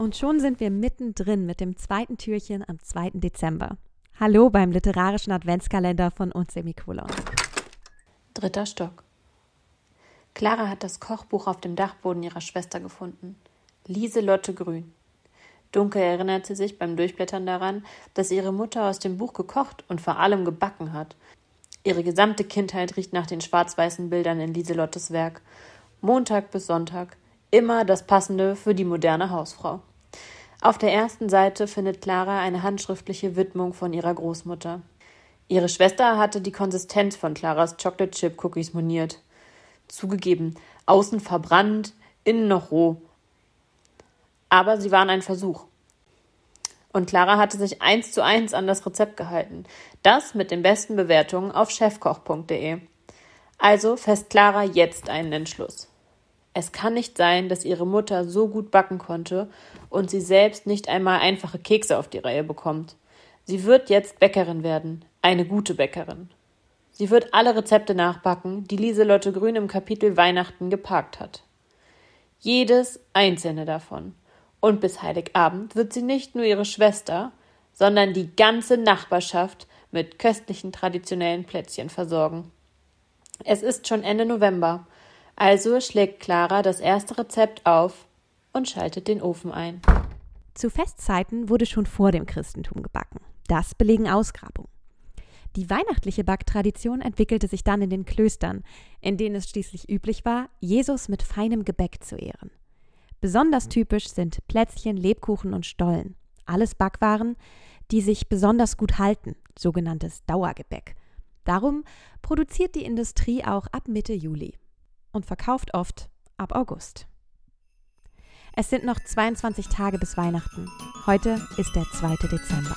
Und schon sind wir mittendrin mit dem zweiten Türchen am 2. Dezember. Hallo beim literarischen Adventskalender von uns Semikolon. Dritter Stock. Clara hat das Kochbuch auf dem Dachboden ihrer Schwester gefunden. Lieselotte Grün. Dunkel erinnert sie sich beim Durchblättern daran, dass ihre Mutter aus dem Buch gekocht und vor allem gebacken hat. Ihre gesamte Kindheit riecht nach den schwarz-weißen Bildern in Lieselottes Werk. Montag bis Sonntag. Immer das Passende für die moderne Hausfrau. Auf der ersten Seite findet Clara eine handschriftliche Widmung von ihrer Großmutter. Ihre Schwester hatte die Konsistenz von Claras Chocolate Chip Cookies moniert. Zugegeben, außen verbrannt, innen noch roh. Aber sie waren ein Versuch. Und Clara hatte sich eins zu eins an das Rezept gehalten. Das mit den besten Bewertungen auf chefkoch.de. Also fest Clara jetzt einen Entschluss. Es kann nicht sein, dass ihre Mutter so gut backen konnte und sie selbst nicht einmal einfache Kekse auf die Reihe bekommt. Sie wird jetzt Bäckerin werden, eine gute Bäckerin. Sie wird alle Rezepte nachbacken, die Lieselotte Grün im Kapitel Weihnachten geparkt hat. Jedes einzelne davon. Und bis Heiligabend wird sie nicht nur ihre Schwester, sondern die ganze Nachbarschaft mit köstlichen traditionellen Plätzchen versorgen. Es ist schon Ende November also schlägt Clara das erste Rezept auf und schaltet den Ofen ein. Zu Festzeiten wurde schon vor dem Christentum gebacken. Das belegen Ausgrabungen. Die weihnachtliche Backtradition entwickelte sich dann in den Klöstern, in denen es schließlich üblich war, Jesus mit feinem Gebäck zu ehren. Besonders typisch sind Plätzchen, Lebkuchen und Stollen. Alles Backwaren, die sich besonders gut halten, sogenanntes Dauergebäck. Darum produziert die Industrie auch ab Mitte Juli und verkauft oft ab August. Es sind noch 22 Tage bis Weihnachten. Heute ist der 2. Dezember.